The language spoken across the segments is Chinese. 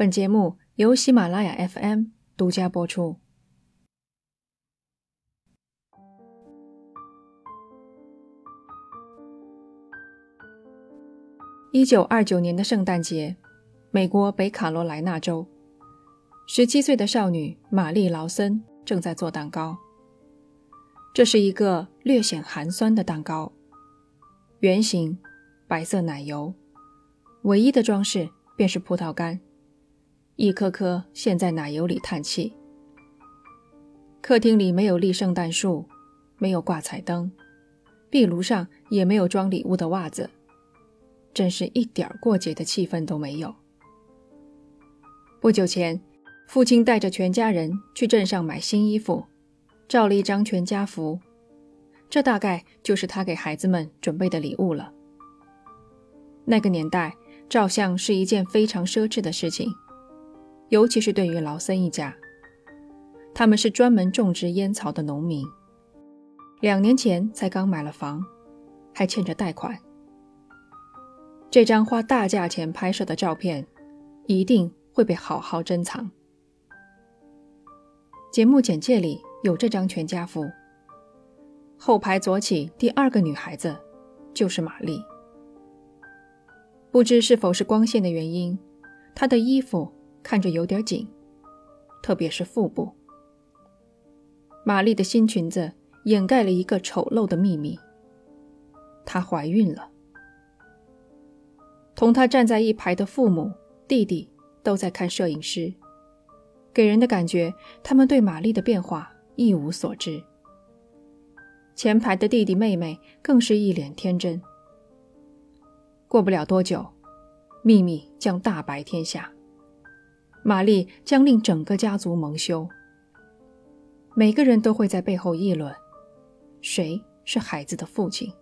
本节目由喜马拉雅 FM 独家播出。一九二九年的圣诞节，美国北卡罗来纳州，十七岁的少女玛丽·劳森正在做蛋糕。这是一个略显寒酸的蛋糕，圆形，白色奶油，唯一的装饰便是葡萄干。一颗颗陷在奶油里叹气。客厅里没有立圣诞树，没有挂彩灯，壁炉上也没有装礼物的袜子，真是一点过节的气氛都没有。不久前，父亲带着全家人去镇上买新衣服，照了一张全家福，这大概就是他给孩子们准备的礼物了。那个年代，照相是一件非常奢侈的事情。尤其是对于劳森一家，他们是专门种植烟草的农民，两年前才刚买了房，还欠着贷款。这张花大价钱拍摄的照片，一定会被好好珍藏。节目简介里有这张全家福，后排左起第二个女孩子就是玛丽。不知是否是光线的原因，她的衣服。看着有点紧，特别是腹部。玛丽的新裙子掩盖了一个丑陋的秘密：她怀孕了。同她站在一排的父母、弟弟都在看摄影师，给人的感觉他们对玛丽的变化一无所知。前排的弟弟妹妹更是一脸天真。过不了多久，秘密将大白天下。玛丽将令整个家族蒙羞，每个人都会在背后议论：谁是孩子的父亲？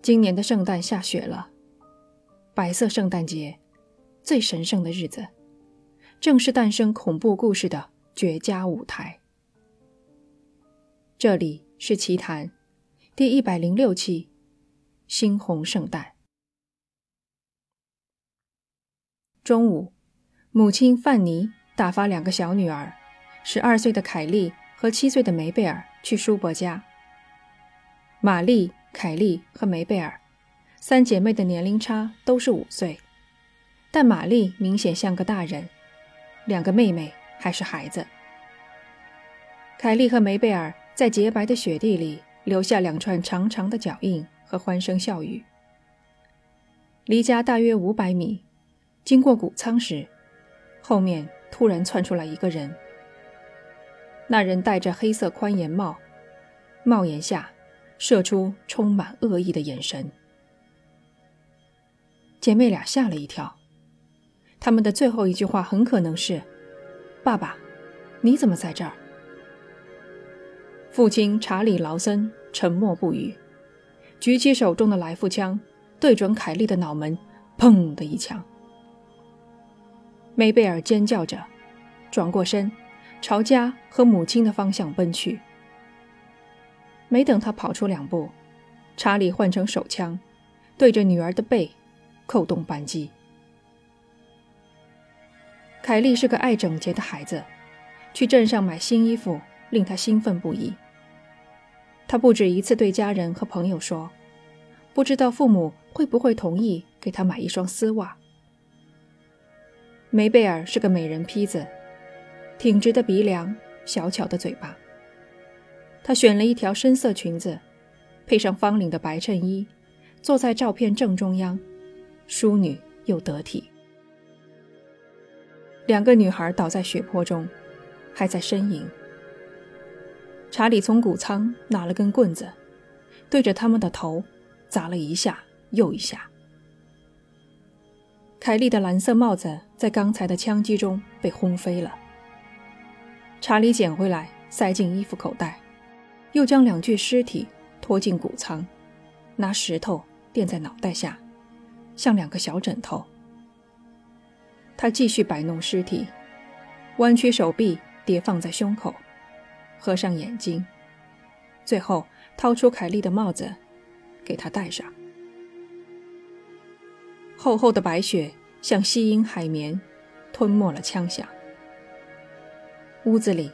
今年的圣诞下雪了，白色圣诞节，最神圣的日子，正是诞生恐怖故事的绝佳舞台。这里是奇谈第一百零六期，猩红圣诞。中午，母亲范妮打发两个小女儿，十二岁的凯莉和七岁的梅贝尔去叔伯家。玛丽、凯莉和梅贝尔三姐妹的年龄差都是五岁，但玛丽明显像个大人，两个妹妹还是孩子。凯莉和梅贝尔在洁白的雪地里留下两串长长的脚印和欢声笑语。离家大约五百米。经过谷仓时，后面突然窜出来一个人。那人戴着黑色宽檐帽，帽檐下射出充满恶意的眼神。姐妹俩吓了一跳，他们的最后一句话很可能是：“爸爸，你怎么在这儿？”父亲查理·劳森沉默不语，举起手中的来复枪，对准凯莉的脑门，砰的一枪。梅贝尔尖叫着，转过身，朝家和母亲的方向奔去。没等他跑出两步，查理换成手枪，对着女儿的背，扣动扳机。凯莉是个爱整洁的孩子，去镇上买新衣服令她兴奋不已。她不止一次对家人和朋友说：“不知道父母会不会同意给她买一双丝袜。”梅贝尔是个美人坯子，挺直的鼻梁，小巧的嘴巴。她选了一条深色裙子，配上方领的白衬衣，坐在照片正中央，淑女又得体。两个女孩倒在血泊中，还在呻吟。查理从谷仓拿了根棍子，对着他们的头砸了一下又一下。凯莉的蓝色帽子在刚才的枪击中被轰飞了。查理捡回来，塞进衣服口袋，又将两具尸体拖进谷仓，拿石头垫在脑袋下，像两个小枕头。他继续摆弄尸体，弯曲手臂叠放在胸口，合上眼睛，最后掏出凯莉的帽子，给她戴上。厚厚的白雪像吸音海绵，吞没了枪响。屋子里，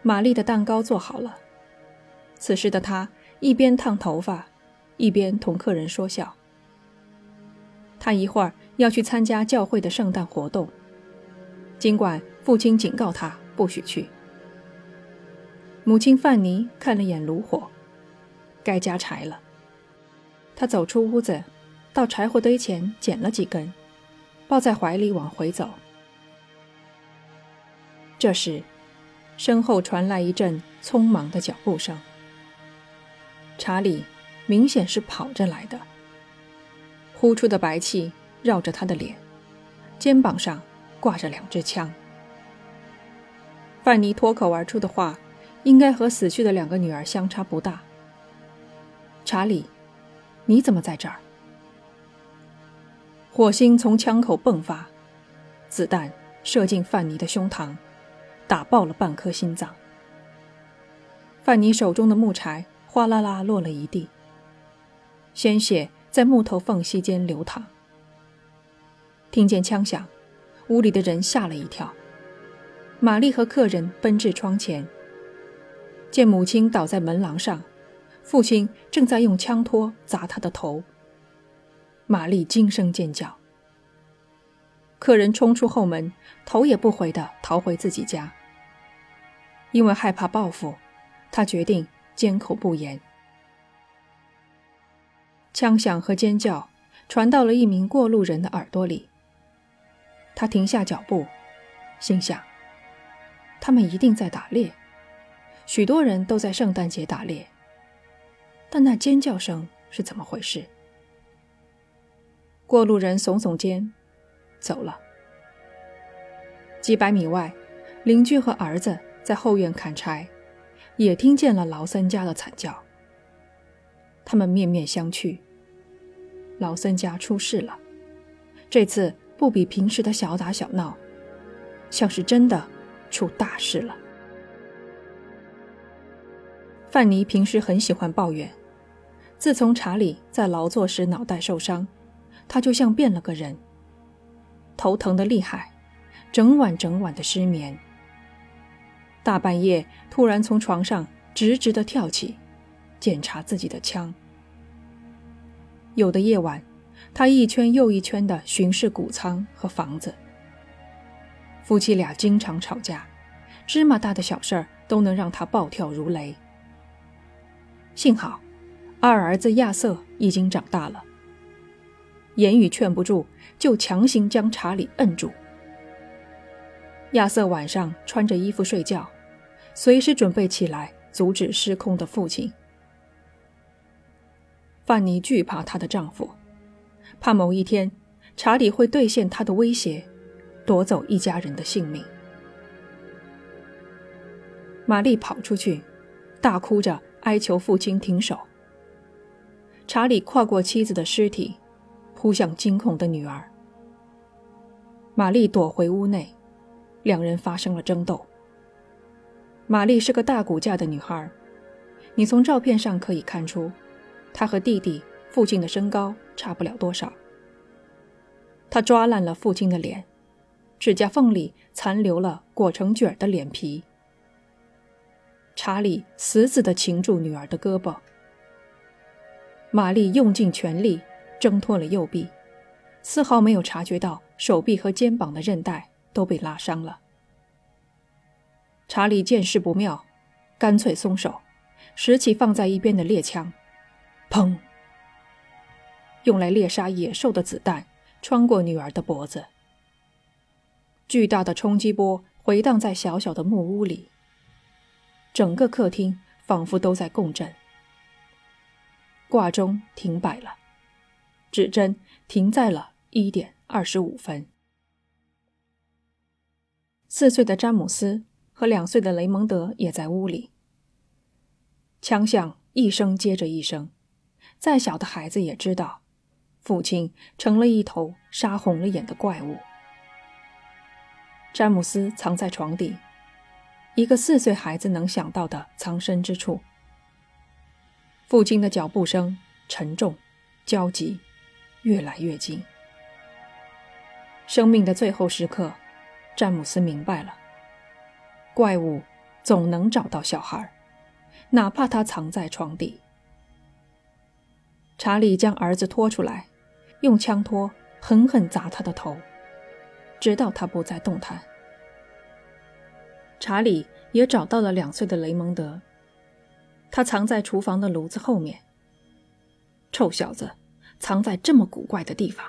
玛丽的蛋糕做好了。此时的她一边烫头发，一边同客人说笑。她一会儿要去参加教会的圣诞活动，尽管父亲警告她不许去。母亲范妮看了眼炉火，该加柴了。她走出屋子，到柴火堆前捡了几根，抱在怀里往回走。这时，身后传来一阵匆忙的脚步声。查理明显是跑着来的，呼出的白气绕着他的脸，肩膀上挂着两支枪。范妮脱口而出的话，应该和死去的两个女儿相差不大。查理，你怎么在这儿？火星从枪口迸发，子弹射进范尼的胸膛，打爆了半颗心脏。范尼手中的木柴。哗啦啦落了一地，鲜血在木头缝隙间流淌。听见枪响，屋里的人吓了一跳。玛丽和客人奔至窗前，见母亲倒在门廊上，父亲正在用枪托砸他的头。玛丽惊声尖叫。客人冲出后门，头也不回地逃回自己家。因为害怕报复，他决定。缄口不言。枪响和尖叫传到了一名过路人的耳朵里。他停下脚步，心想：他们一定在打猎。许多人都在圣诞节打猎，但那尖叫声是怎么回事？过路人耸耸肩，走了。几百米外，邻居和儿子在后院砍柴。也听见了劳森家的惨叫。他们面面相觑。劳森家出事了，这次不比平时的小打小闹，像是真的出大事了。范尼平时很喜欢抱怨，自从查理在劳作时脑袋受伤，他就像变了个人，头疼的厉害，整晚整晚的失眠。大半夜突然从床上直直的跳起，检查自己的枪。有的夜晚，他一圈又一圈的巡视谷仓和房子。夫妻俩经常吵架，芝麻大的小事儿都能让他暴跳如雷。幸好，二儿子亚瑟已经长大了，言语劝不住，就强行将查理摁住。亚瑟晚上穿着衣服睡觉。随时准备起来阻止失控的父亲。范妮惧怕她的丈夫，怕某一天查理会兑现他的威胁，夺走一家人的性命。玛丽跑出去，大哭着哀求父亲停手。查理跨过妻子的尸体，扑向惊恐的女儿。玛丽躲回屋内，两人发生了争斗。玛丽是个大骨架的女孩，你从照片上可以看出，她和弟弟、父亲的身高差不了多少。她抓烂了父亲的脸，指甲缝里残留了裹成卷的脸皮。查理死死地擒住女儿的胳膊，玛丽用尽全力挣脱了右臂，丝毫没有察觉到手臂和肩膀的韧带都被拉伤了。查理见势不妙，干脆松手，拾起放在一边的猎枪，砰！用来猎杀野兽的子弹穿过女儿的脖子，巨大的冲击波回荡在小小的木屋里，整个客厅仿佛都在共振。挂钟停摆了，指针停在了一点二十五分。四岁的詹姆斯。和两岁的雷蒙德也在屋里。枪响一声接着一声，再小的孩子也知道，父亲成了一头杀红了眼的怪物。詹姆斯藏在床底，一个四岁孩子能想到的藏身之处。父亲的脚步声沉重、焦急，越来越近。生命的最后时刻，詹姆斯明白了：怪物总能找到小孩，哪怕他藏在床底。查理将儿子拖出来，用枪托狠狠砸他的头，直到他不再动弹。查理也找到了两岁的雷蒙德，他藏在厨房的炉子后面。臭小子，藏在这么古怪的地方。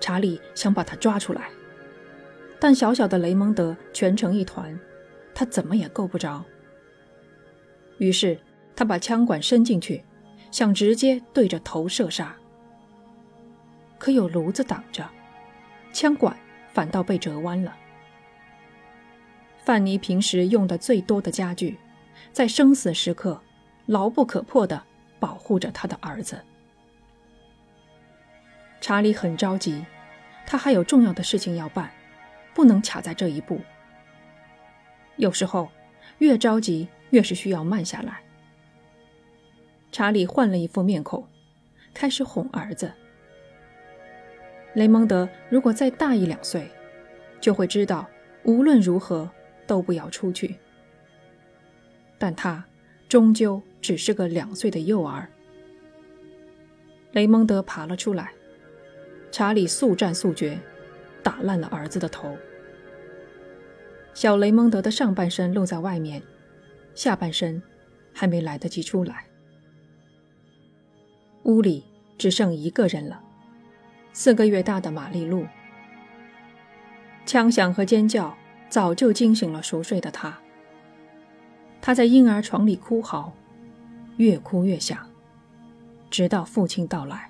查理想把他抓出来，但小小的雷蒙德蜷成一团，他怎么也够不着。于是他把枪管伸进去，想直接对着头射杀，可有炉子挡着，枪管反倒被折弯了。范尼平时用的最多的家具，在生死时刻牢不可破的保护着他的儿子。查理很着急，他还有重要的事情要办，不能卡在这一步。有时候，越着急越是需要慢下来。查理换了一副面孔，开始哄儿子。雷蒙德如果再大一两岁，就会知道无论如何都不要出去。但他终究只是个两岁的幼儿。雷蒙德爬了出来。查理速战速决，打烂了儿子的头。小雷蒙德的上半身露在外面，下半身还没来得及出来。屋里只剩一个人了，四个月大的玛丽露。枪响和尖叫早就惊醒了熟睡的他。他在婴儿床里哭嚎，越哭越响，直到父亲到来。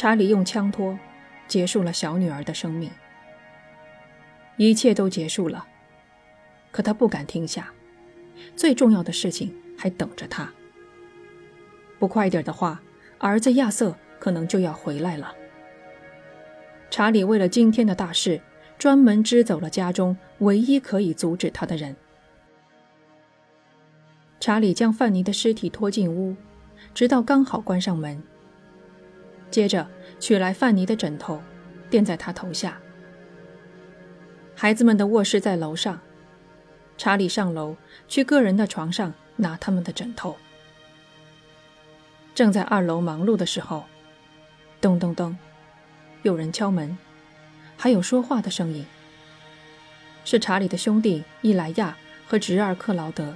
查理用枪托结束了小女儿的生命，一切都结束了，可他不敢停下，最重要的事情还等着他。不快点的话，儿子亚瑟可能就要回来了。查理为了今天的大事，专门支走了家中唯一可以阻止他的人。查理将范尼的尸体拖进屋，直到刚好关上门。接着取来范尼的枕头，垫在他头下。孩子们的卧室在楼上，查理上楼去个人的床上拿他们的枕头。正在二楼忙碌的时候，咚咚咚，有人敲门，还有说话的声音。是查理的兄弟伊莱亚和侄儿克劳德。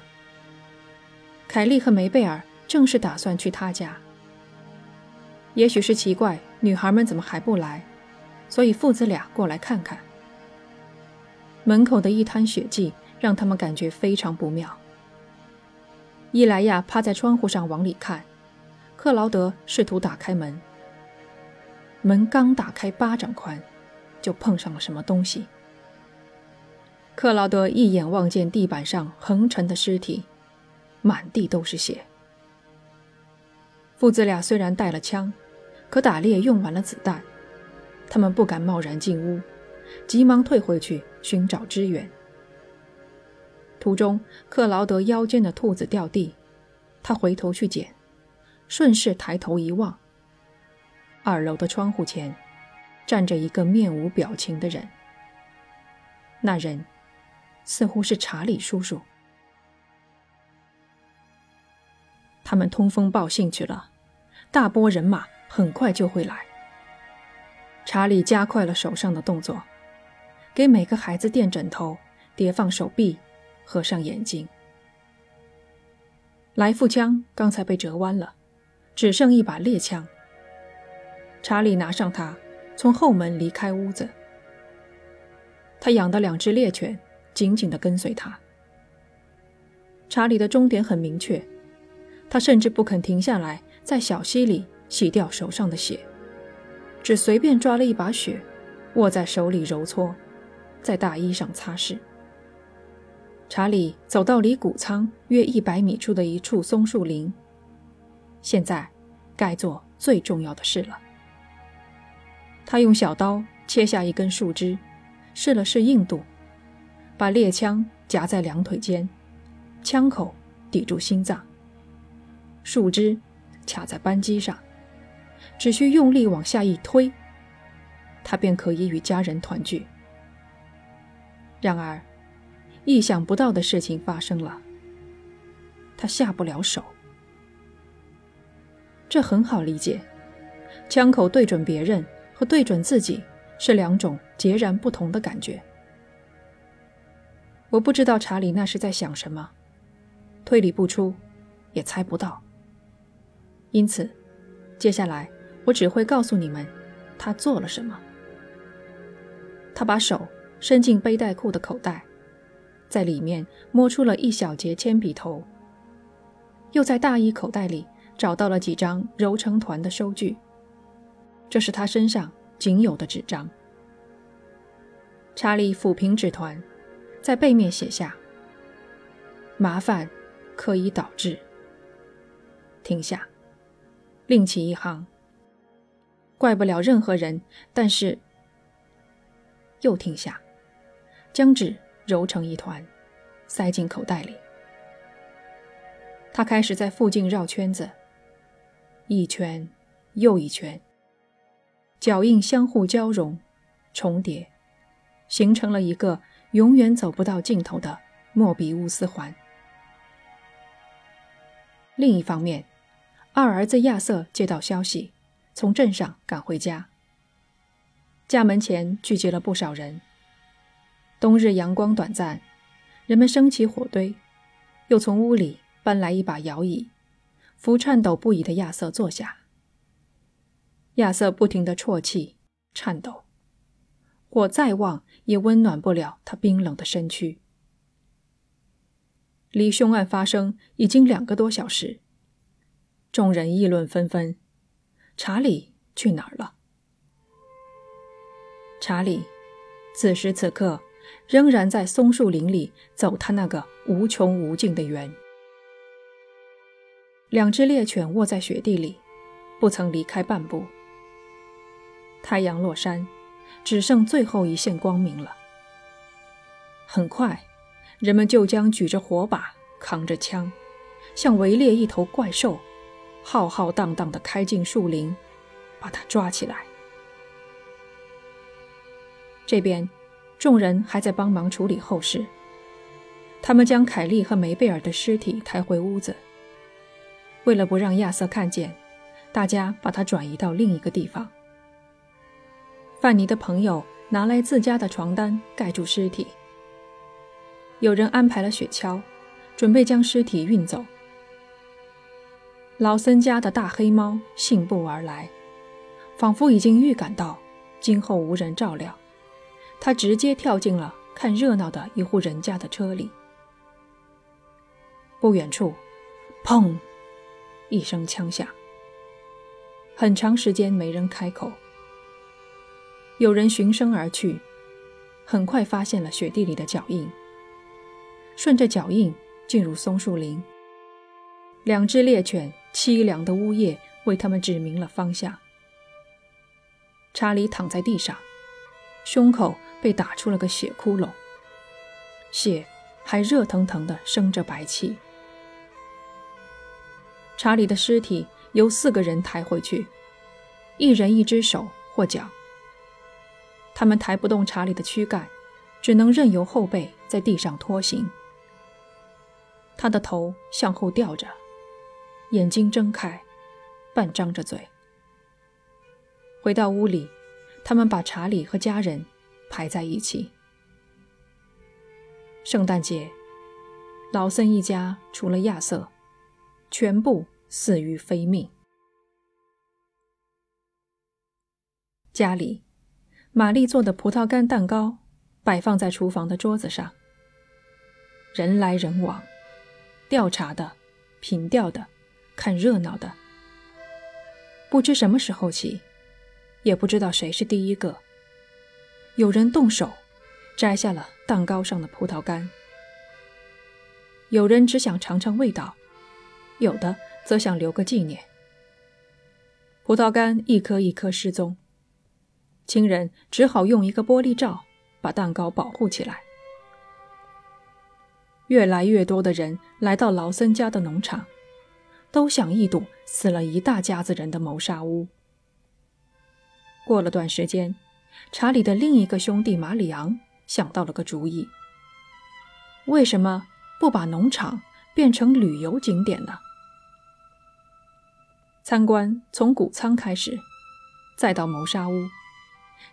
凯莉和梅贝尔正是打算去他家。也许是奇怪女孩们怎么还不来，所以父子俩过来看看。门口的一滩血迹让他们感觉非常不妙。伊莱亚趴在窗户上往里看，克劳德试图打开门。门刚打开巴掌宽，就碰上了什么东西。克劳德一眼望见地板上横陈的尸体，满地都是血。父子俩虽然带了枪。可打猎用完了子弹，他们不敢贸然进屋，急忙退回去寻找支援。途中，克劳德腰间的兔子掉地，他回头去捡，顺势抬头一望，二楼的窗户前站着一个面无表情的人。那人似乎是查理叔叔。他们通风报信去了，大波人马。很快就会来。查理加快了手上的动作，给每个孩子垫枕头，叠放手臂，合上眼睛。来复枪刚才被折弯了，只剩一把猎枪。查理拿上它，从后门离开屋子。他养的两只猎犬紧紧地跟随他。查理的终点很明确，他甚至不肯停下来，在小溪里。洗掉手上的血，只随便抓了一把血，握在手里揉搓，在大衣上擦拭。查理走到离谷仓约一百米处的一处松树林。现在，该做最重要的事了。他用小刀切下一根树枝，试了试硬度，把猎枪夹在两腿间，枪口抵住心脏，树枝卡在扳机上。只需用力往下一推，他便可以与家人团聚。然而，意想不到的事情发生了，他下不了手。这很好理解，枪口对准别人和对准自己是两种截然不同的感觉。我不知道查理那是在想什么，推理不出，也猜不到。因此，接下来我只会告诉你们，他做了什么。他把手伸进背带裤的口袋，在里面摸出了一小截铅笔头，又在大衣口袋里找到了几张揉成团的收据。这是他身上仅有的纸张。查理抚平纸团，在背面写下：“麻烦可以导致。”停下。另起一行，怪不了任何人。但是，又停下，将纸揉成一团，塞进口袋里。他开始在附近绕圈子，一圈又一圈，脚印相互交融、重叠，形成了一个永远走不到尽头的莫比乌斯环。另一方面。二儿子亚瑟接到消息，从镇上赶回家。家门前聚集了不少人。冬日阳光短暂，人们升起火堆，又从屋里搬来一把摇椅，扶颤抖不已的亚瑟坐下。亚瑟不停地啜泣、颤抖，火再旺也温暖不了他冰冷的身躯。离凶案发生已经两个多小时。众人议论纷纷，查理去哪儿了？查理此时此刻仍然在松树林里走他那个无穷无尽的圆。两只猎犬卧在雪地里，不曾离开半步。太阳落山，只剩最后一线光明了。很快，人们就将举着火把、扛着枪，像围猎一头怪兽。浩浩荡荡地开进树林，把他抓起来。这边，众人还在帮忙处理后事。他们将凯莉和梅贝尔的尸体抬回屋子。为了不让亚瑟看见，大家把他转移到另一个地方。范尼的朋友拿来自家的床单盖住尸体。有人安排了雪橇，准备将尸体运走。老森家的大黑猫信步而来，仿佛已经预感到今后无人照料，它直接跳进了看热闹的一户人家的车里。不远处，砰！一声枪响。很长时间没人开口。有人循声而去，很快发现了雪地里的脚印，顺着脚印进入松树林。两只猎犬。凄凉的呜咽为他们指明了方向。查理躺在地上，胸口被打出了个血窟窿，血还热腾腾的生着白气。查理的尸体由四个人抬回去，一人一只手或脚。他们抬不动查理的躯干，只能任由后背在地上拖行。他的头向后吊着。眼睛睁开，半张着嘴。回到屋里，他们把查理和家人排在一起。圣诞节，劳森一家除了亚瑟，全部死于非命。家里，玛丽做的葡萄干蛋糕摆放在厨房的桌子上。人来人往，调查的，凭吊的。看热闹的，不知什么时候起，也不知道谁是第一个。有人动手摘下了蛋糕上的葡萄干，有人只想尝尝味道，有的则想留个纪念。葡萄干一颗一颗失踪，亲人只好用一个玻璃罩把蛋糕保护起来。越来越多的人来到劳森家的农场。都想一睹死了一大家子人的谋杀屋。过了段时间，查理的另一个兄弟马里昂想到了个主意：为什么不把农场变成旅游景点呢？参观从谷仓开始，再到谋杀屋，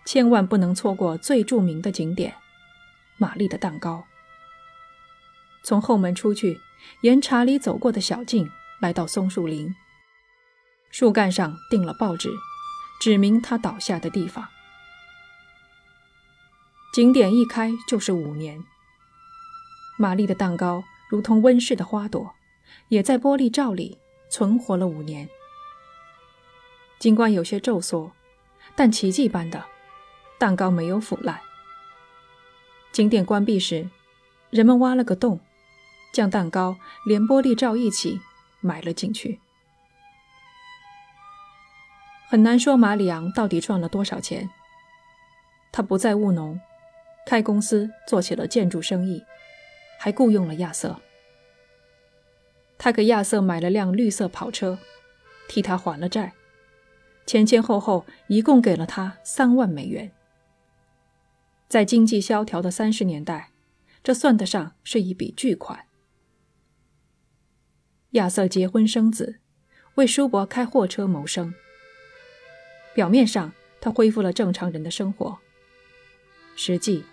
千万不能错过最著名的景点——玛丽的蛋糕。从后门出去，沿查理走过的小径来到松树林。树干上钉了报纸，指明他倒下的地方。景点一开就是五年。玛丽的蛋糕如同温室的花朵，也在玻璃罩里存活了五年。尽管有些皱缩，但奇迹般的，蛋糕没有腐烂。景点关闭时，人们挖了个洞。将蛋糕连玻璃罩一起埋了进去。很难说马里昂到底赚了多少钱。他不再务农，开公司做起了建筑生意，还雇佣了亚瑟。他给亚瑟买了辆绿色跑车，替他还了债，前前后后一共给了他三万美元。在经济萧条的三十年代，这算得上是一笔巨款。亚瑟结婚生子，为叔伯开货车谋生。表面上，他恢复了正常人的生活。实际，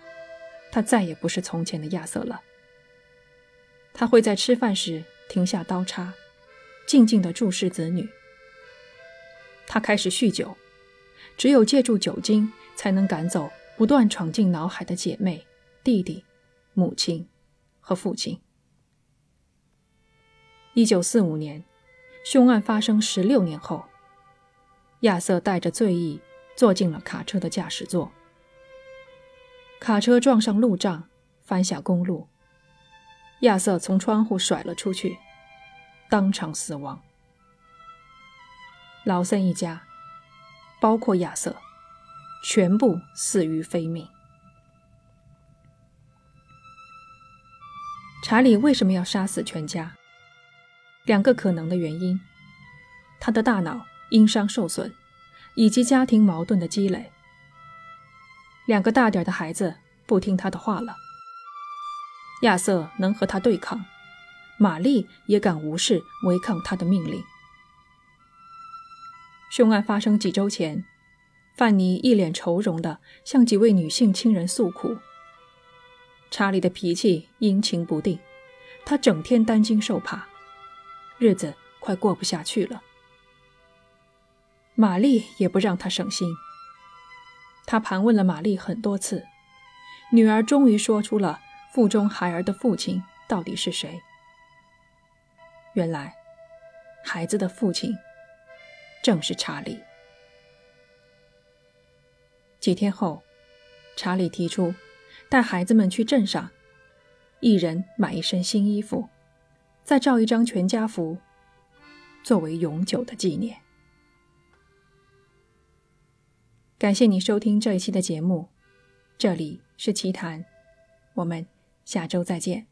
他再也不是从前的亚瑟了。他会在吃饭时停下刀叉，静静地注视子女。他开始酗酒，只有借助酒精，才能赶走不断闯进脑海的姐妹、弟弟、母亲和父亲。一九四五年，凶案发生十六年后，亚瑟带着醉意坐进了卡车的驾驶座。卡车撞上路障，翻下公路。亚瑟从窗户甩了出去，当场死亡。劳森一家，包括亚瑟，全部死于非命。查理为什么要杀死全家？两个可能的原因：他的大脑因伤受损，以及家庭矛盾的积累。两个大点的孩子不听他的话了。亚瑟能和他对抗，玛丽也敢无视违抗他的命令。凶案发生几周前，范妮一脸愁容地向几位女性亲人诉苦。查理的脾气阴晴不定，他整天担惊受怕。日子快过不下去了，玛丽也不让他省心。他盘问了玛丽很多次，女儿终于说出了腹中孩儿的父亲到底是谁。原来，孩子的父亲正是查理。几天后，查理提出带孩子们去镇上，一人买一身新衣服。再照一张全家福，作为永久的纪念。感谢你收听这一期的节目，这里是奇谈，我们下周再见。